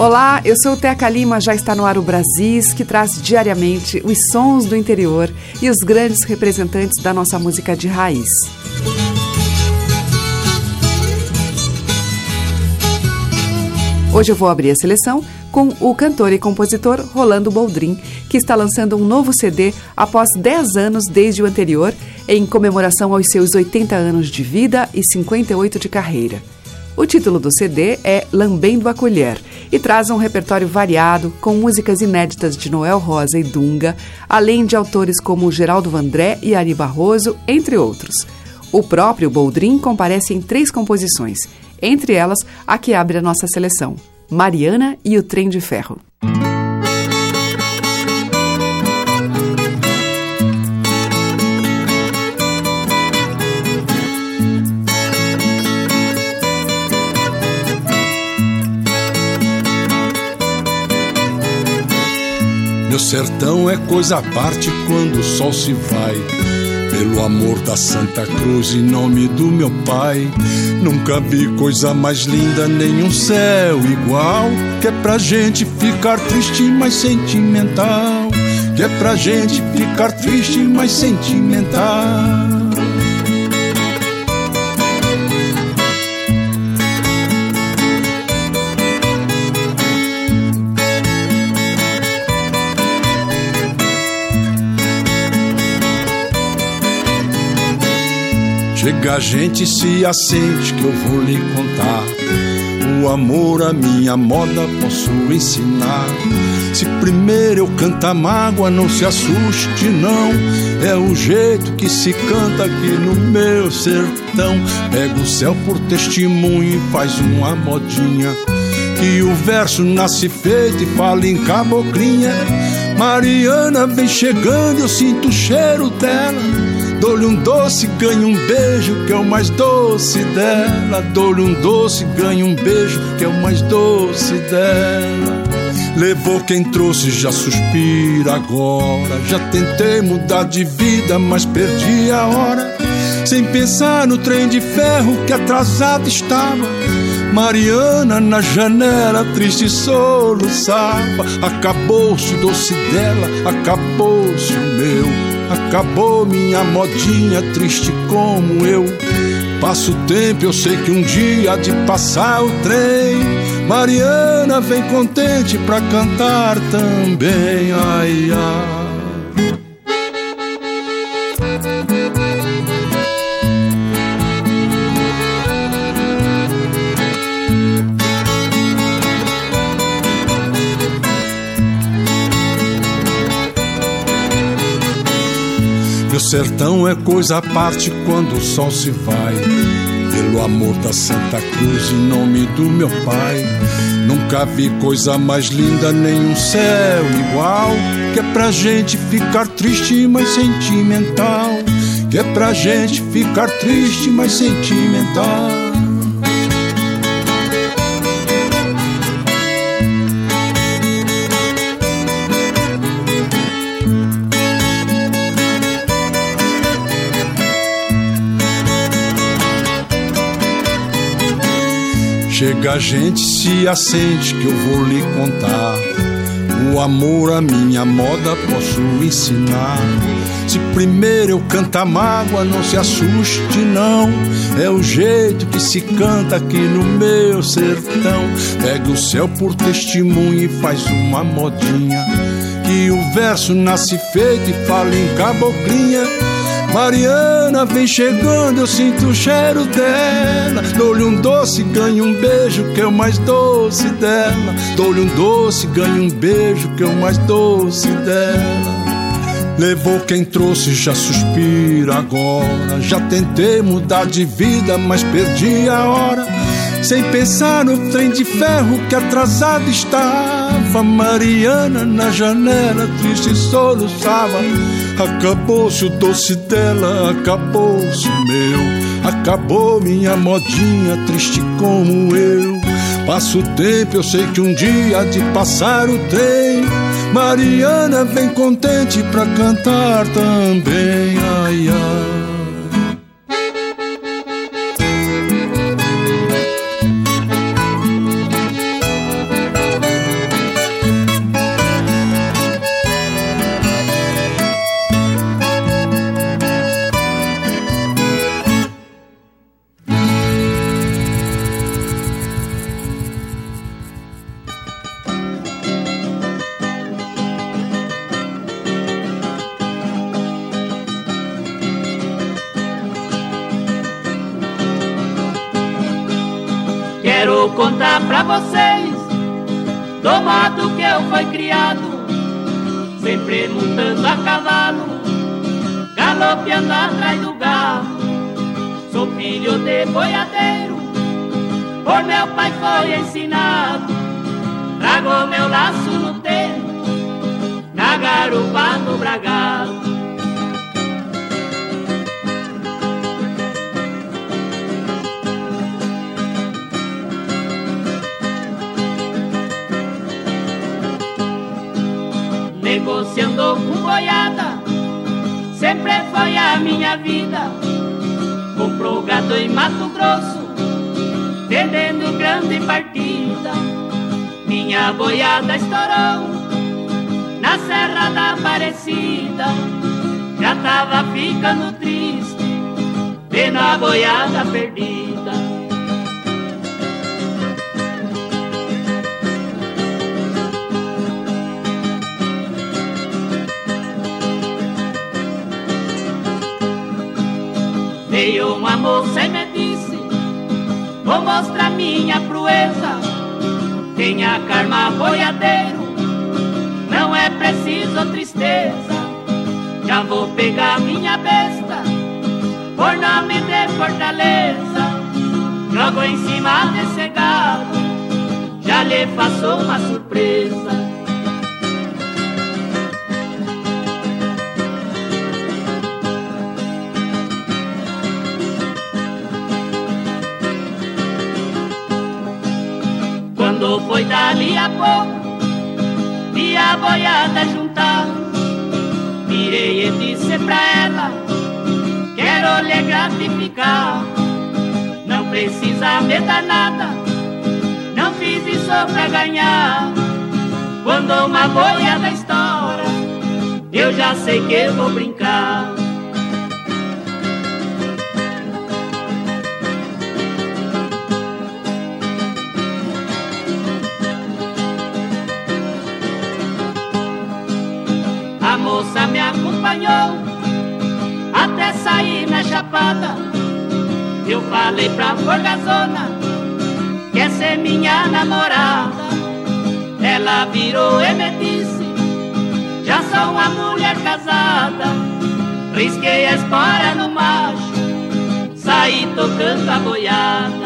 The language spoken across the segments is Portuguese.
Olá, eu sou Teca Lima, já está no ar o Brasis, que traz diariamente os sons do interior e os grandes representantes da nossa música de raiz. Hoje eu vou abrir a seleção com o cantor e compositor Rolando Boldrin, que está lançando um novo CD após 10 anos desde o anterior, em comemoração aos seus 80 anos de vida e 58 de carreira. O título do CD é Lambendo a Colher e traz um repertório variado com músicas inéditas de Noel Rosa e Dunga, além de autores como Geraldo Vandré e Ari Barroso, entre outros. O próprio Boldrin comparece em três composições, entre elas a que abre a nossa seleção, Mariana e o Trem de Ferro. Meu sertão é coisa à parte quando o sol se vai. Pelo amor da Santa Cruz, em nome do meu pai. Nunca vi coisa mais linda, nem um céu igual. Que é pra gente ficar triste, mas sentimental. Que é pra gente ficar triste, mas sentimental. Gente se assente que eu vou lhe contar. O amor, a minha moda, posso ensinar. Se primeiro eu cantar mágoa, não se assuste, não. É o jeito que se canta aqui no meu sertão. Pega o céu por testemunho e faz uma modinha. Que o verso nasce feito e fala em caboclinha. Mariana vem chegando, eu sinto o cheiro dela. Dou-lhe um doce, ganho um beijo, que é o mais doce dela. Dou-lhe um doce, ganho um beijo, que é o mais doce dela. Levou quem trouxe, já suspira agora. Já tentei mudar de vida, mas perdi a hora. Sem pensar no trem de ferro que atrasado estava. Mariana na janela, triste soluçava. Acabou-se o doce dela, acabou-se o meu. Acabou minha modinha, triste como eu. Passo o tempo, eu sei que um dia há de passar o trem. Mariana vem contente pra cantar também, ai ai. Sertão é coisa à parte quando o sol se vai. Pelo amor da Santa Cruz, em nome do meu pai. Nunca vi coisa mais linda, nem um céu igual. Que é pra gente ficar triste, mas sentimental. Que é pra gente ficar triste, mas sentimental. Chega a gente, se assente que eu vou lhe contar. O amor, a minha moda, posso ensinar. Se primeiro eu cantar mágoa, não se assuste, não. É o jeito que se canta aqui no meu sertão. Pega o céu por testemunho e faz uma modinha. Que o verso nasce feito e fala em caboclinha. Mariana vem chegando, eu sinto o cheiro dela. Dou-lhe um doce, ganho um beijo, que é o mais doce dela. Dou-lhe um doce, ganho um beijo, que é o mais doce dela. Levou quem trouxe, já suspira agora. Já tentei mudar de vida, mas perdi a hora. Sem pensar no trem de ferro que atrasado estava. Mariana na janela triste soluçava. Acabou-se o doce dela, acabou-se o meu. Acabou minha modinha, triste como eu. Passa o tempo, eu sei que um dia de passar o trem. Mariana vem contente pra cantar também. Ai, ai. Montando a cavalo, galopeando atrás do galo. Sou filho de boiadeiro, por meu pai foi ensinado. Trago meu laço no tempo, na garupa do bragado. negociando boiada, sempre foi a minha vida. Comprou gado em Mato Grosso, vendendo grande partida. Minha boiada estourou na Serra da Aparecida. Já tava ficando triste, vendo a boiada perdida. Veio uma moça e me disse Vou mostrar minha proeza. Tenha karma boiadeiro Não é preciso tristeza. Já vou pegar minha besta Por nome de fortaleza. Jogo em cima desse gado Já lhe faço uma surpresa Foi dali a pouco, vi a boiada juntar. Virei e disse pra ela: Quero lhe gratificar. Não precisa me dar nada, não fiz isso pra ganhar. Quando uma boiada estoura, eu já sei que vou brincar. Sair na chapada. Eu falei pra Forgazona que essa é minha namorada. Ela virou e me disse: Já sou uma mulher casada. Risquei a espora no macho, saí tocando a boiada.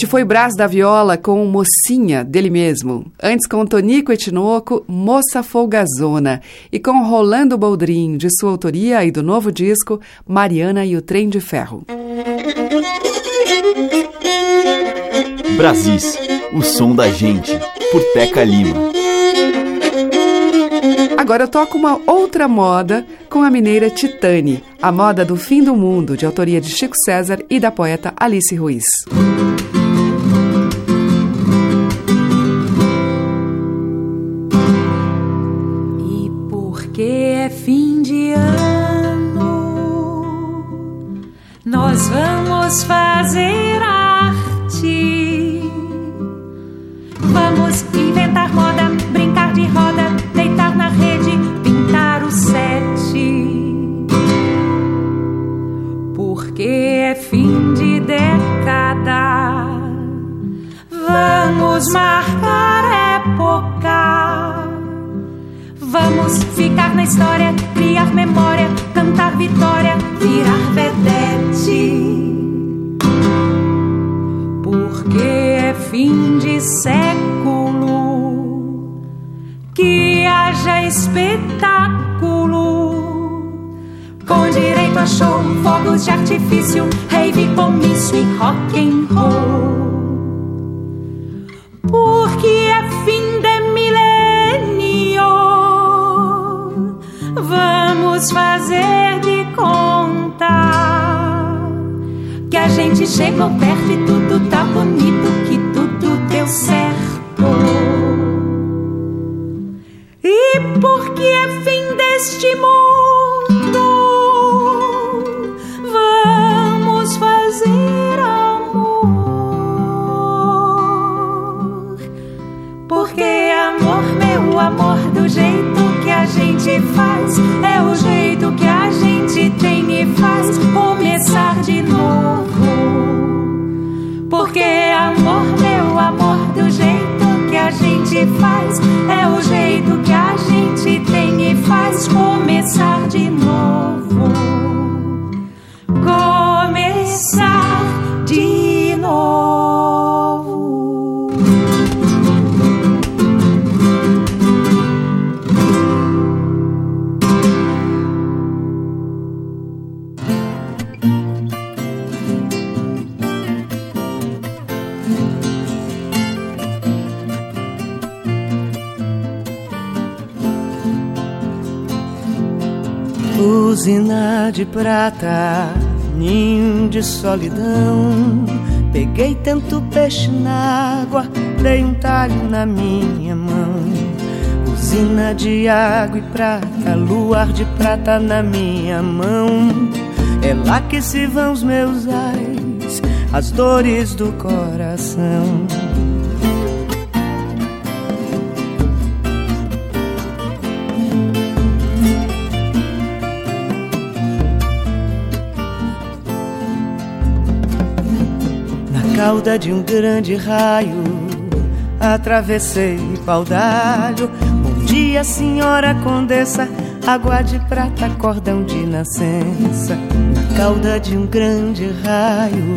Este foi Brás da Viola com Mocinha, dele mesmo. Antes com Tonico Etinoco, Moça Folgazona. E com Rolando Boldrin, de sua autoria e do novo disco, Mariana e o Trem de Ferro. Brasis, o som da gente, por Teca Lima. Agora eu toco uma outra moda com a mineira Titane, a moda do fim do mundo, de autoria de Chico César e da poeta Alice Ruiz. É fim de ano, nós vamos fazer arte. Vamos inventar moda, brincar de roda rede pintar o sete. Porque é fim de década. Vamos marcar época. Vamos ficar na história, criar memória, cantar vitória, virar vedete. Porque é fim de século que haja espetáculo. Com direito a show, fogos de artifício, rave, comício e rock and roll. Porque é gente chegou perto e tudo tá bonito, prata, ninho de solidão. Peguei tanto peixe na água, dei um talho na minha mão. Usina de água e prata, luar de prata na minha mão. É lá que se vão os meus ais, as dores do coração. Cauda de um grande raio, atravessei pau d'alho. Bom dia, senhora condessa, água de prata, cordão de nascença. Na cauda de um grande raio,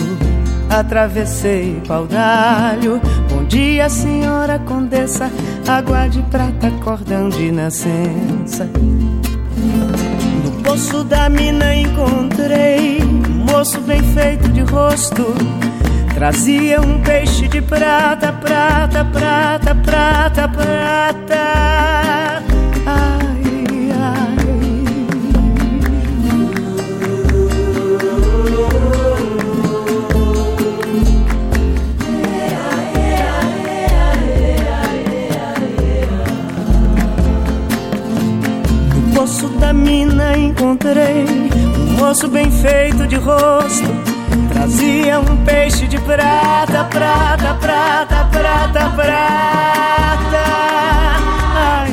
atravessei pau d'alho. Bom dia, senhora condessa, água de prata, cordão de nascença. No poço da mina encontrei um moço bem feito de rosto Trazia um peixe de prata, prata, prata, prata, prata. No poço da mina encontrei um moço bem feito de rosto Trazia um peixe de prata, prata, prata, prata, prata. Ai.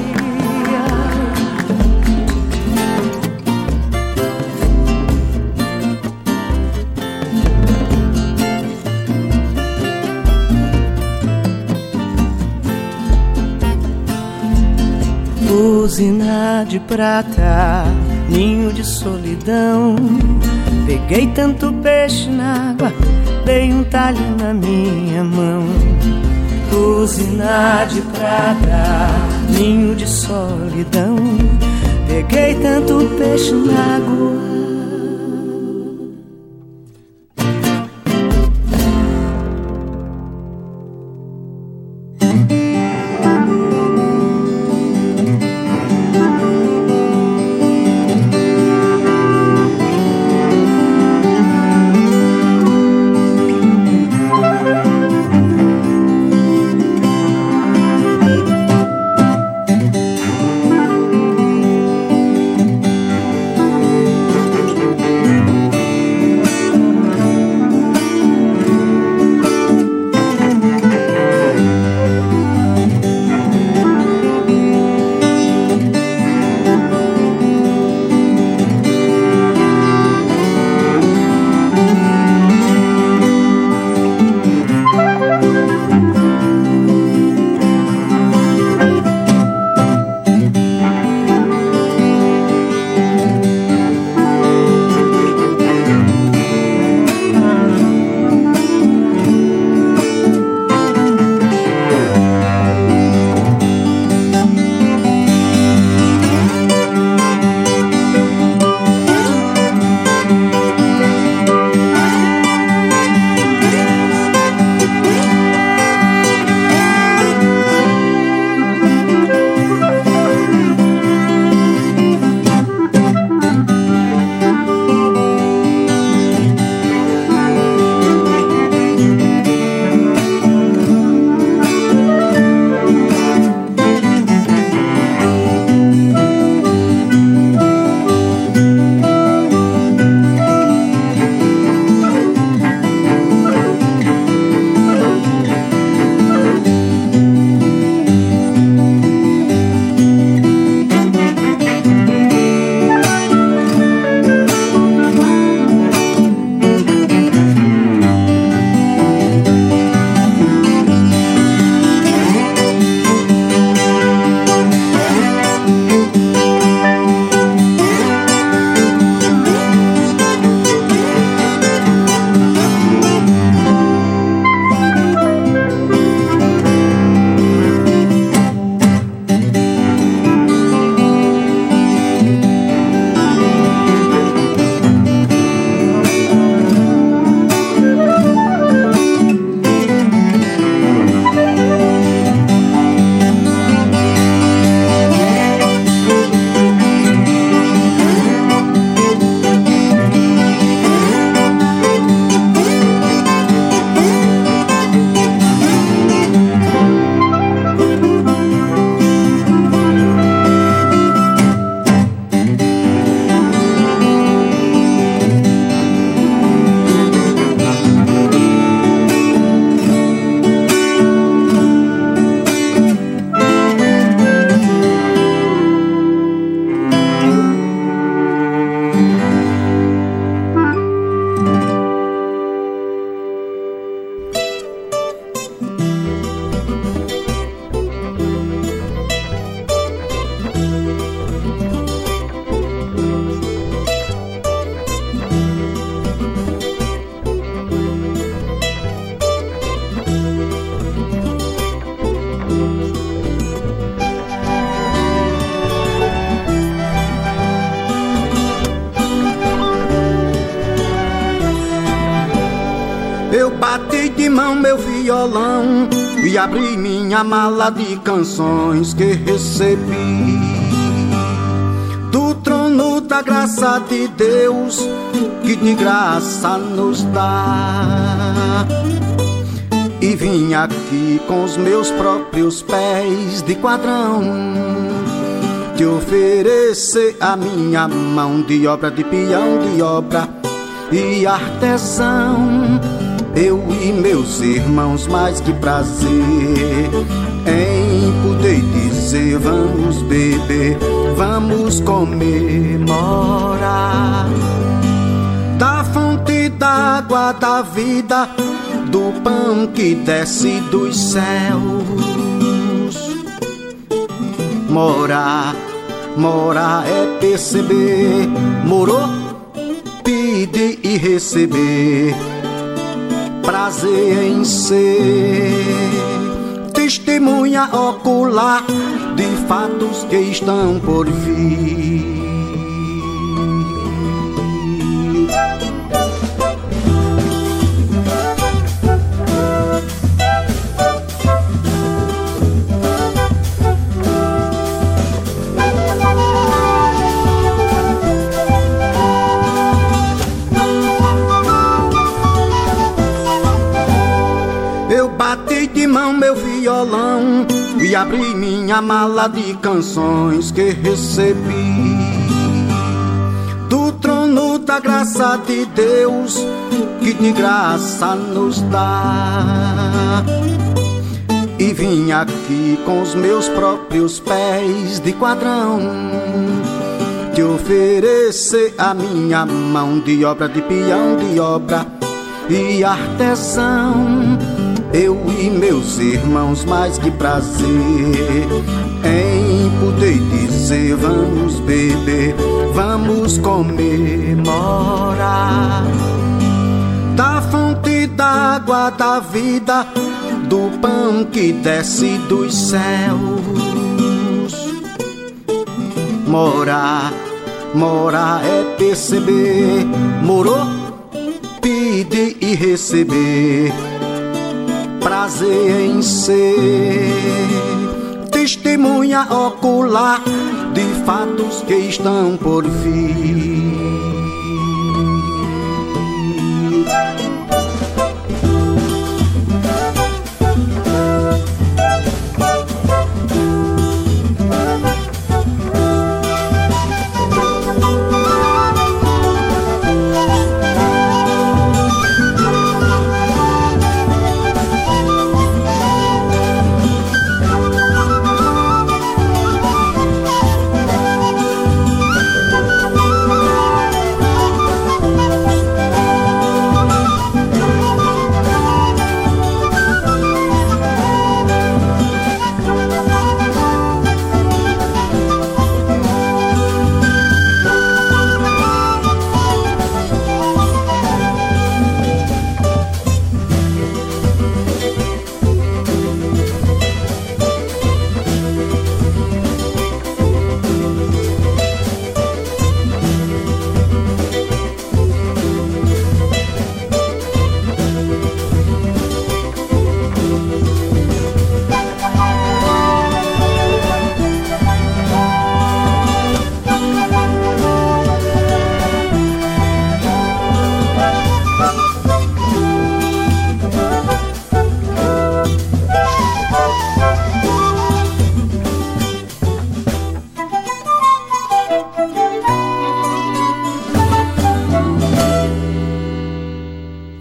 Usina de prata ninho de solidão. Peguei tanto peixe na água, dei um talho na minha mão. Usina de prata, ninho de solidão. Peguei tanto peixe na água. Abri minha mala de canções que recebi do trono da graça de Deus que de graça nos dá. E vim aqui com os meus próprios pés de quadrão te oferecer a minha mão de obra de peão de obra e artesão eu e meus irmãos, mais que prazer. Em poder dizer: vamos beber, vamos comemorar. Da fonte d'água da vida, do pão que desce dos céus, morar morar é perceber, morou, pedir e receber, prazer em ser, testemunha ocular de fatos que estão por vir. Mão meu violão e abri minha mala de canções que recebi do trono da graça de Deus que de graça nos dá. E vim aqui com os meus próprios pés de quadrão te oferecer a minha mão de obra de peão de obra e artesão eu e meus irmãos, mais que prazer. Em poder dizer: vamos beber, vamos comemorar da fonte d'água da vida, do pão que desce dos céus. Morar, morar é perceber, morou, pedir e receber prazer em ser testemunha ocular de fatos que estão por vir.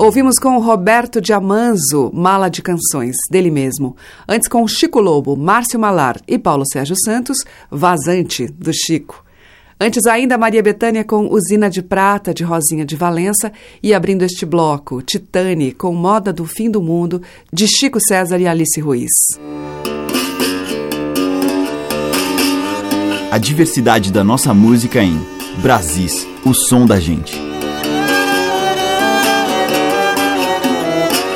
Ouvimos com o Roberto Diamanzo, Mala de Canções, dele mesmo. Antes com Chico Lobo, Márcio Malar e Paulo Sérgio Santos, Vazante, do Chico. Antes ainda, Maria Bethânia com Usina de Prata, de Rosinha de Valença. E abrindo este bloco, Titane, com Moda do Fim do Mundo, de Chico César e Alice Ruiz. A diversidade da nossa música em Brasis, o som da gente.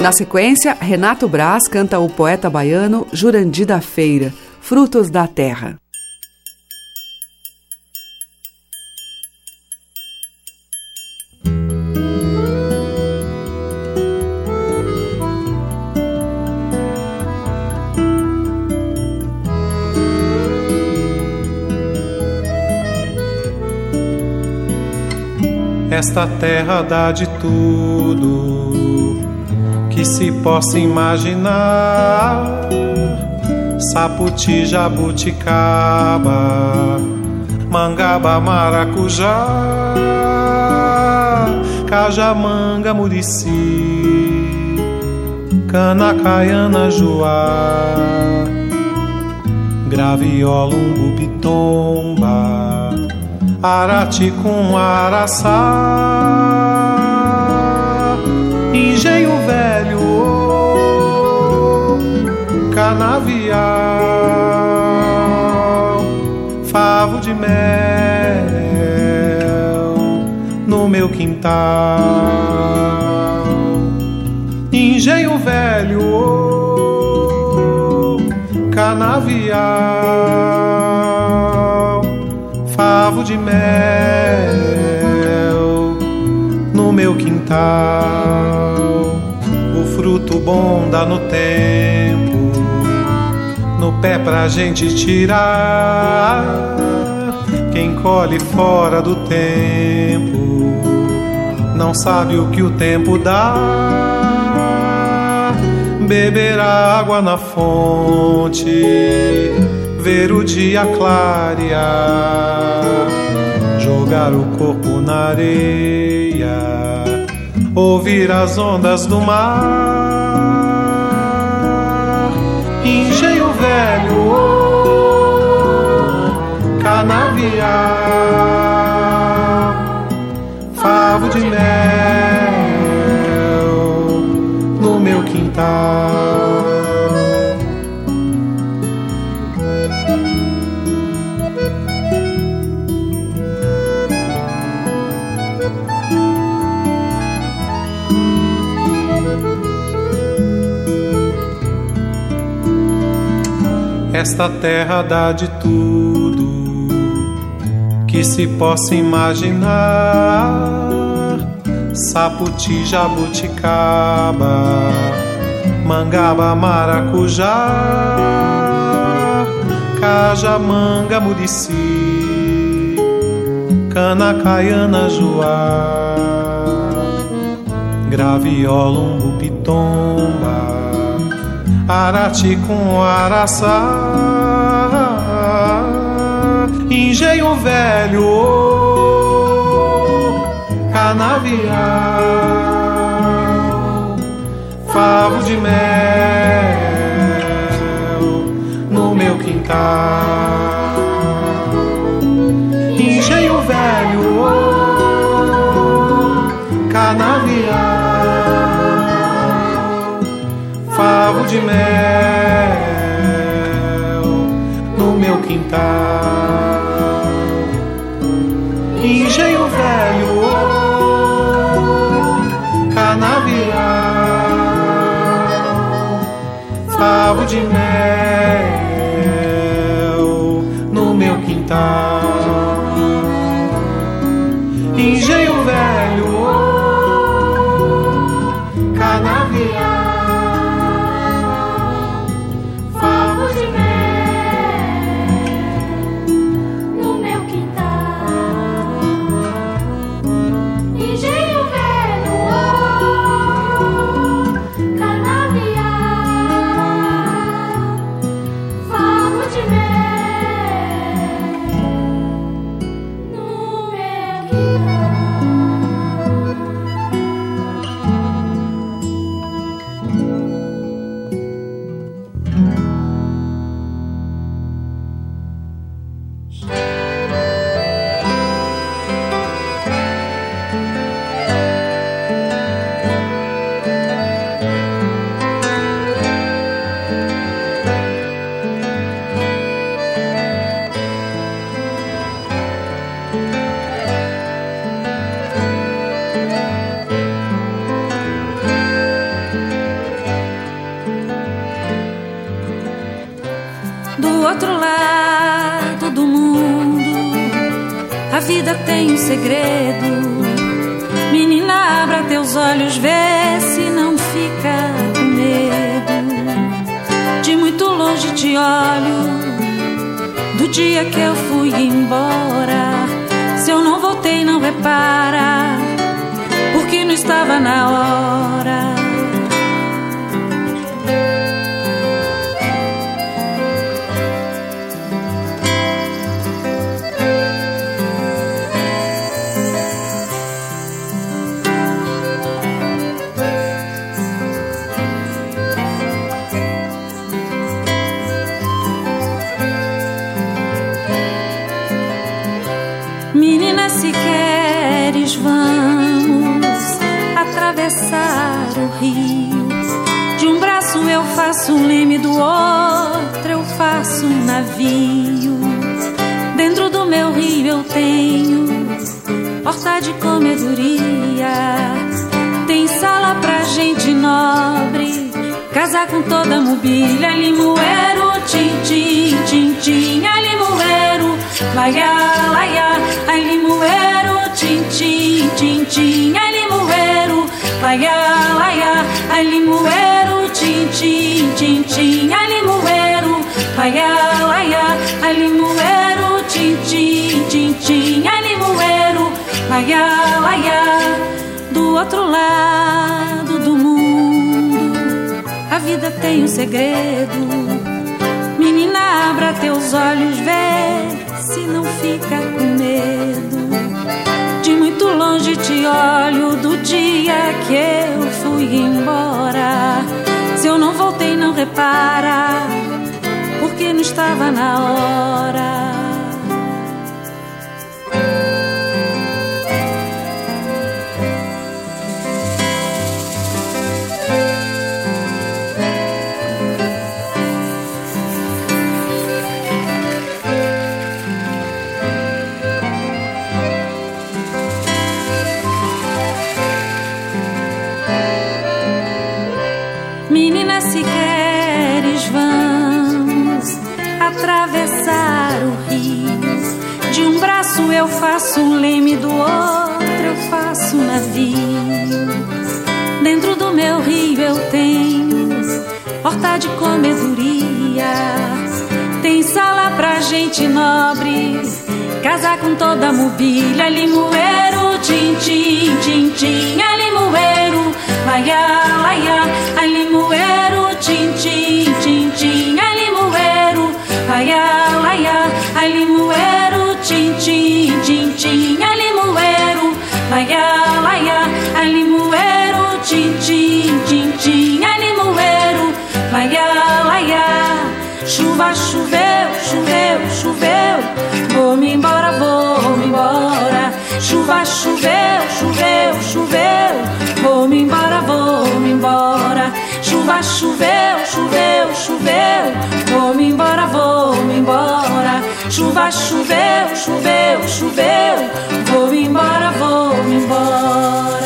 Na sequência, Renato Braz canta o poeta baiano Jurandi da Feira, Frutos da Terra. Esta terra dá de tudo que se possa imaginar. Saputi, jabuticaba, mangaba, maracujá, cajamanga, murici, cana, caiana, joá, graviola, umbu, pitomba, arati com araçá engenho velho, canavial, favo de mel no meu quintal, engenho velho, canavial, favo de mel no meu quintal, o fruto bom dá no tempo pé pra gente tirar quem colhe fora do tempo não sabe o que o tempo dá. Beber água na fonte, ver o dia clarear, jogar o corpo na areia, ouvir as ondas do mar. Velho canavial, favo de mel no meu quintal. Esta terra dá de tudo que se possa imaginar. Saputi, jabuticaba, mangaba, maracujá, caja, manga, murici, cana, caiana, joá, graviola, umbu, pitomba, arati com araçá. Engenho velho, canavial, favo de mel no meu quintal, de mel no meu quintal. Engenho velho, canavial, favo de mel no meu quintal, engenho velho, canavial. Horta de comedoria. Tem sala pra gente nobre, casa com toda mobília. Limoeiro, tim, tim, tim, a limoeiro, laia, laia, a limoeiro, tim, tim, tim, a limoeiro, laia, laia, a limoeiro, tim, tim, tim, a limoeiro, laia, laia, a limoeiro, outro lado do mundo, a vida tem um segredo. Menina, abra teus olhos, vê se não fica com medo. De muito longe te olho do dia que eu fui embora. Se eu não voltei, não repara, porque não estava na hora. Se queres, vamos atravessar o rio. De um braço eu faço um leme, do outro eu faço um navio. Dentro do meu rio eu tenho horta de comedoria. Tem sala pra gente nobre, casa com toda a mobília. Limoeiro, tim, tim, tim, tim, é limoeiro, laia, laia, a limoeiro, tim, tim, tim, tim, é limoeiro, laia, laia, a limoeiro, tim, tim, tim, tim, é limoeiro, laia, laia, a limoeiro, tim, tim, tim, tim, é limoeiro, laia. Chuva, choveu, choveu, choveu. Vou-me embora, vou-me embora. Chuva, choveu, choveu, choveu. Vou-me embora, embora. Chuva, choveu, choveu, choveu. Vou-me embora, vou-me embora. Chuva, choveu, choveu, choveu. Vou-me embora, vou-me embora.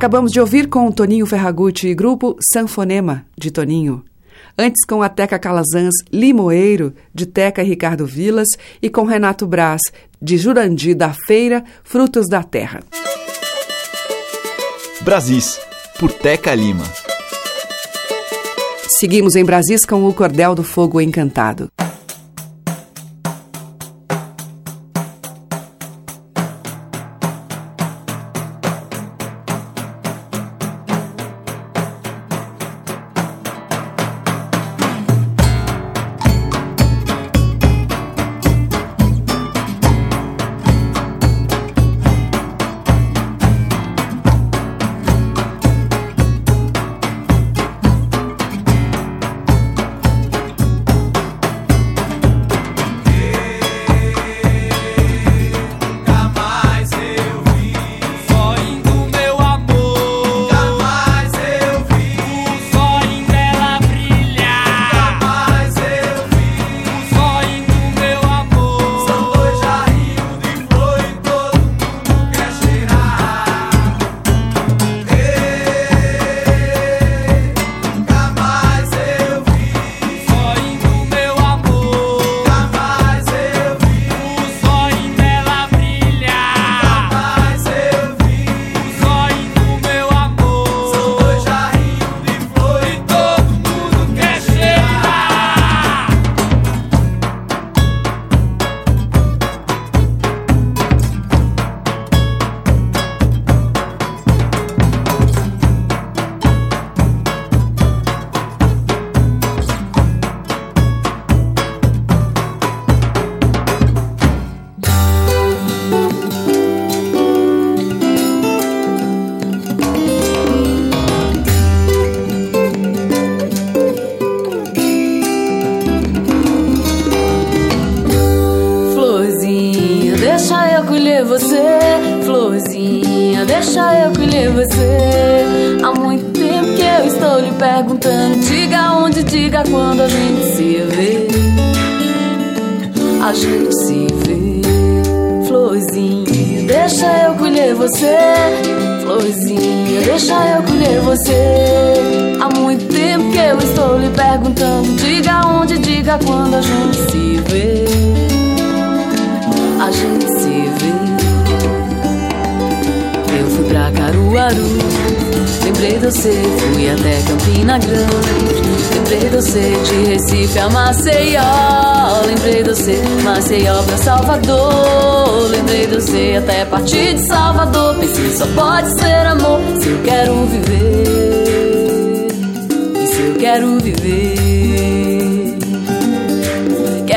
Acabamos de ouvir com Toninho Ferragutti e grupo Sanfonema, de Toninho. Antes com a Teca Calazans Limoeiro, de Teca e Ricardo Vilas, e com Renato Braz, de Jurandi da Feira, Frutos da Terra. Brasis, por Teca Lima. Seguimos em Brasis com o Cordel do Fogo Encantado.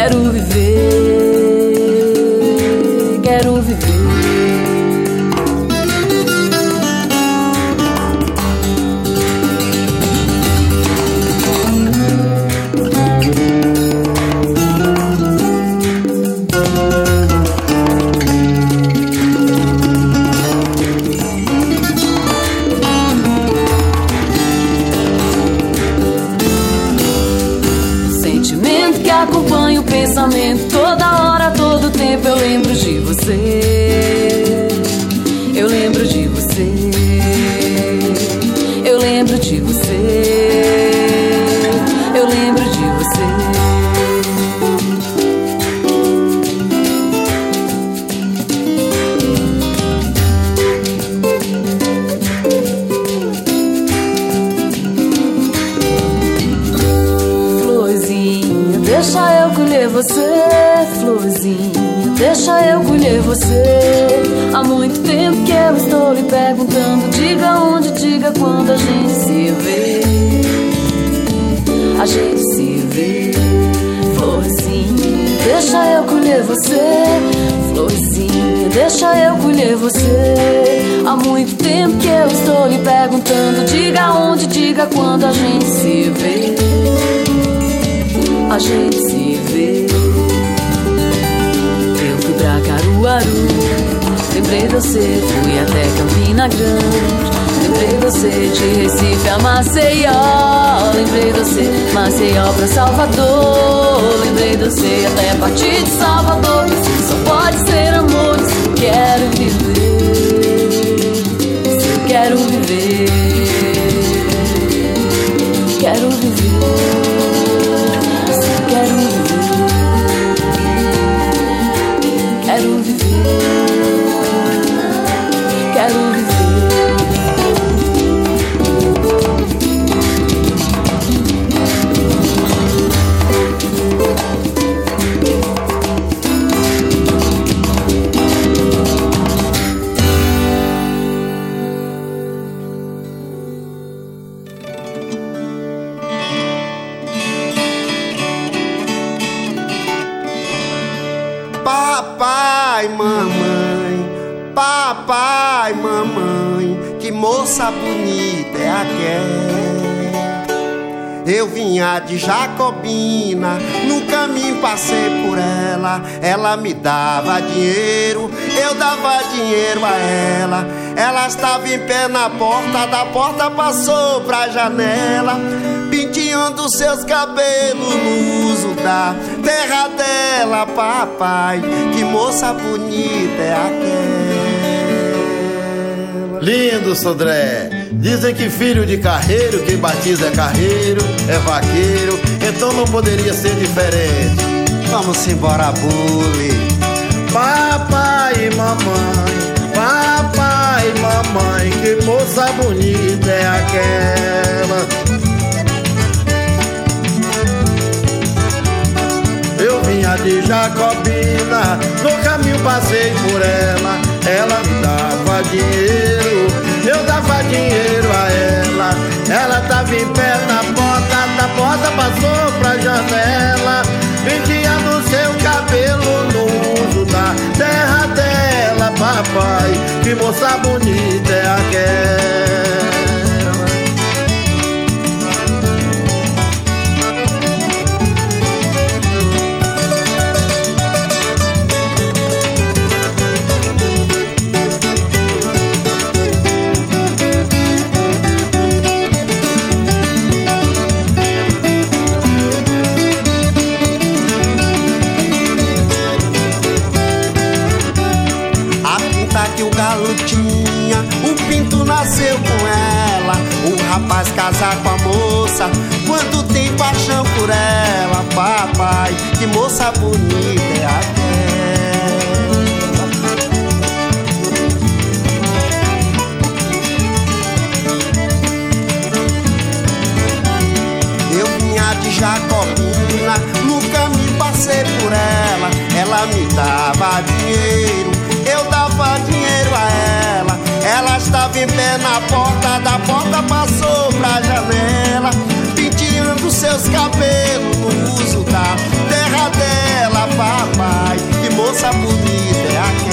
Quero viver, se De Jacobina, no caminho passei por ela. Ela me dava dinheiro, eu dava dinheiro a ela. Ela estava em pé na porta, da porta passou pra janela, penteando seus cabelos no uso da terra dela, papai. Que moça bonita é aquela. Lindo, Sodré. Dizem que filho de carreiro, quem batiza é carreiro, é vaqueiro, então não poderia ser diferente. Vamos embora, bule. Papai e mamãe, papai e mamãe, que moça bonita é aquela. Eu vinha de Jacobina, no caminho passei janela, penteando seu cabelo no uso da terra dela, papai. Que moça bonita é aquela. Rapaz casar com a moça, quando tem paixão por ela, papai. Que moça bonita é aquela. Eu vinha de Jacobina, no caminho passei por ela. Ela me dava dinheiro, estava em pé na porta, da porta passou pra janela, penteando seus cabelos no uso da terra dela, papai. Que moça bonita é aquela.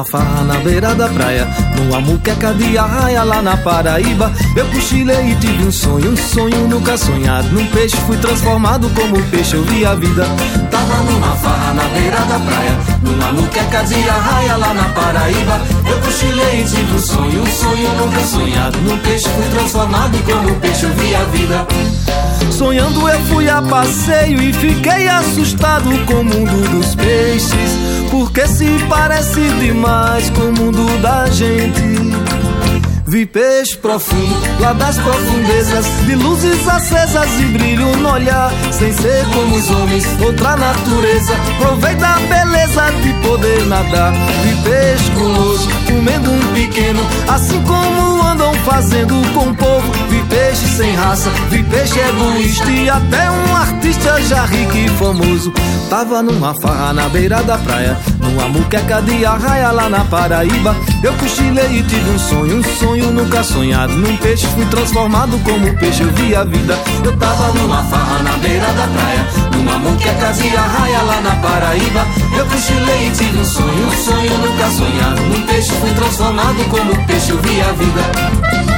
Numa farra na beira da praia, numa muqueca de arraia lá na Paraíba. Eu cochilei e tive um sonho, um sonho nunca sonhado. Num peixe fui transformado como peixe, eu vi a vida. Tava numa farra na beira da praia, numa muqueca de arraia lá na Paraíba. Eu cochilei e tive um sonho, um sonho nunca sonhado. Num peixe fui transformado como peixe, eu vi a vida. Sonhando eu fui a passeio e fiquei assustado com o mundo dos peixes. Porque se parece demais com o mundo da gente. Vi peixe profundo, lá das profundezas, de luzes acesas e brilho no olhar, sem ser como os homens, outra natureza. Provei da beleza de poder nadar. Vi peixe guloso, comendo um pequeno, assim como andam fazendo com o povo. Peixe sem raça, vi peixe egoísta e até um artista já rico e famoso. Tava numa farra na beira da praia, numa muqueca de arraia lá na Paraíba. Eu cochilei e tive um sonho, um sonho nunca sonhado. Num peixe fui transformado como peixe, eu vi a vida. Eu tava numa farra na beira da praia, numa muqueca de arraia lá na Paraíba. Eu cochilei e tive um sonho, um sonho nunca sonhado. Num peixe fui transformado como peixe, eu vi a vida.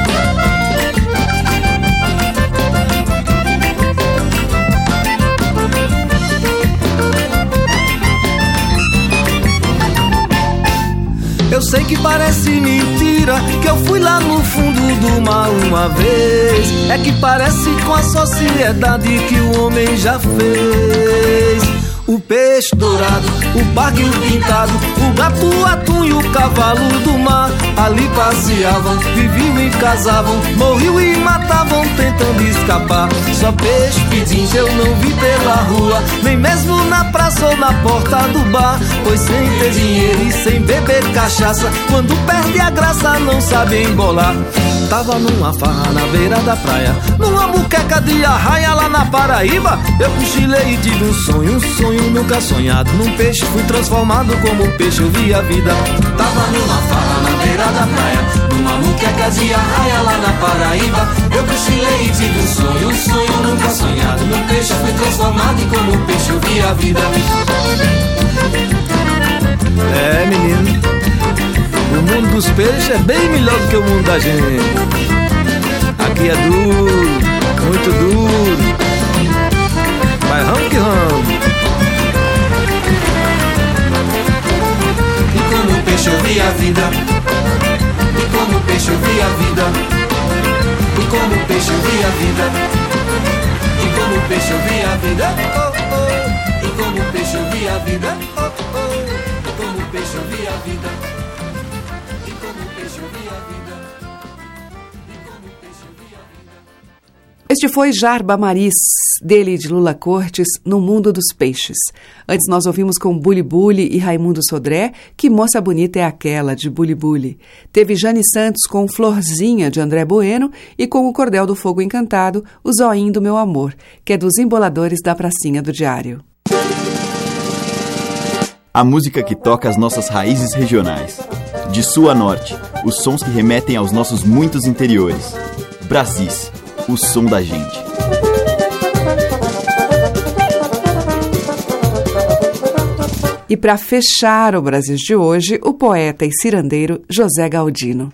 Eu sei que parece mentira que eu fui lá no fundo do mar uma vez. É que parece com a sociedade que o homem já fez. O peixe dourado, o barquinho pintado, o gato, o atum e o cavalo do mar ali passeavam, viviam e casavam, morriam e matavam tentando escapar. Só peixe pedinte eu não vi pela rua, nem mesmo na praça ou na porta do bar. Pois sem ter dinheiro e sem beber cachaça, quando perde a graça não sabe embolar. Tava numa farra na beira da praia, numa muqueca de arraia lá na Paraíba. Eu cochilei e tive um sonho, um sonho nunca sonhado. Num peixe fui transformado como peixe, eu vi a vida. Tava numa farra na beira da praia, numa muqueca de arraia lá na Paraíba. Eu cochilei e tive um sonho, um sonho nunca sonhado. Num peixe fui transformado e como peixe, eu vi a vida. É, menino. O mundo dos peixes é bem melhor do que o mundo da gente. Aqui é duro, muito duro. Mas ramo que ramo. E como peixe eu vi a vida. E como peixe eu vi a vida. E como peixe eu vi a vida. E como peixe eu vi a vida. E como peixe eu vi a vida. Oh, oh. E como peixe eu vi a vida. Este foi Jarba Maris, dele de Lula Cortes, No Mundo dos Peixes. Antes nós ouvimos com Bully Bully e Raimundo Sodré, Que Moça Bonita é Aquela, de Bully Bully. Teve Jane Santos com Florzinha, de André Bueno, e com o Cordel do Fogo Encantado, O Zoinho do Meu Amor, que é dos emboladores da Pracinha do Diário. A música que toca as nossas raízes regionais. De sul a norte, os sons que remetem aos nossos muitos interiores. Brasis, o som da gente. E para fechar o Brasil de hoje, o poeta e cirandeiro José Galdino.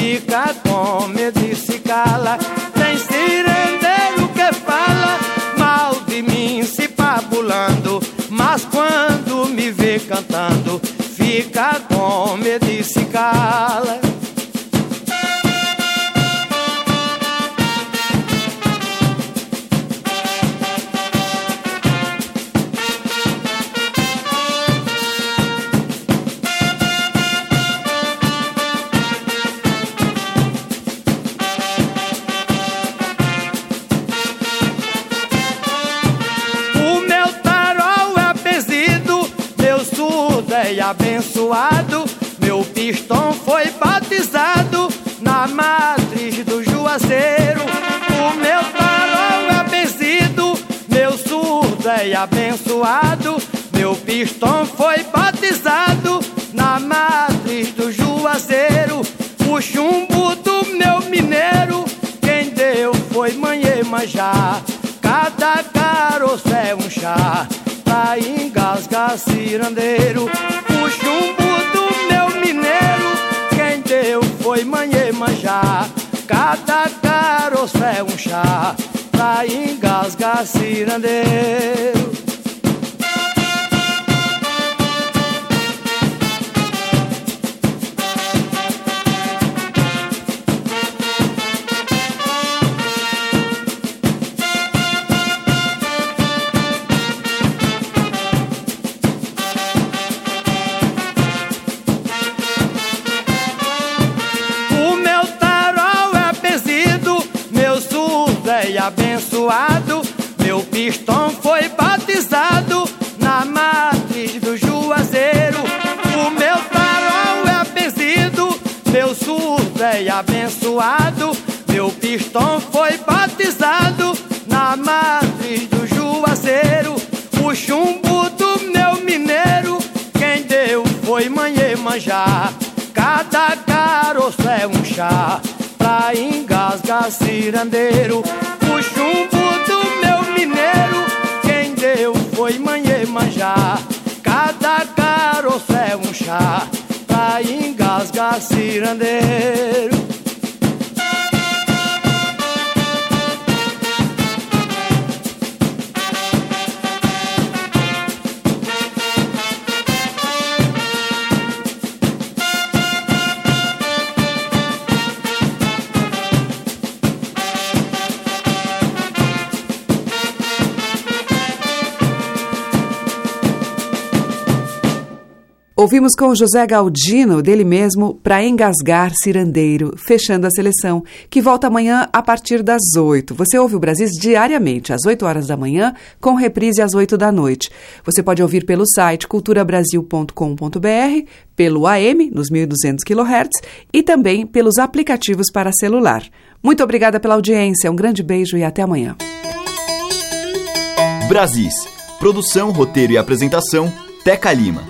Fica com medo e se cala. Tem cirandeiro que fala mal de mim se papulando, mas quando me vê cantando, fica com medo e se cala. Pistão foi batizado na matriz do Juazeiro. O chumbo do meu mineiro, quem deu foi manhê manjar. Cada caroço é um chá pra engasgar cirandeiro. O chumbo do meu mineiro, quem deu foi manhê manjar. Cada caroço é um chá pra engasgar cirandeiro. É abençoado, meu pistão foi batizado na matriz do Juazeiro. O meu tarol é benzido, meu surdo é abençoado, meu pistão foi batizado na matriz do Juazeiro. O chumbo do meu mineiro, quem deu foi manhê manjar. Cada caroço é um chá pra engasgar cirandeiro. Chumbo do meu mineiro, quem deu foi manhê manjar. Cada caroço é um chá pra engasgar cirandeiro. Ouvimos com José Galdino, dele mesmo, para engasgar cirandeiro, fechando a seleção, que volta amanhã a partir das 8. Você ouve o Brasil diariamente, às 8 horas da manhã, com reprise às 8 da noite. Você pode ouvir pelo site culturabrasil.com.br, pelo AM, nos 1.200 kHz, e também pelos aplicativos para celular. Muito obrigada pela audiência, um grande beijo e até amanhã. Brasis. Produção, roteiro e apresentação, Teca Lima.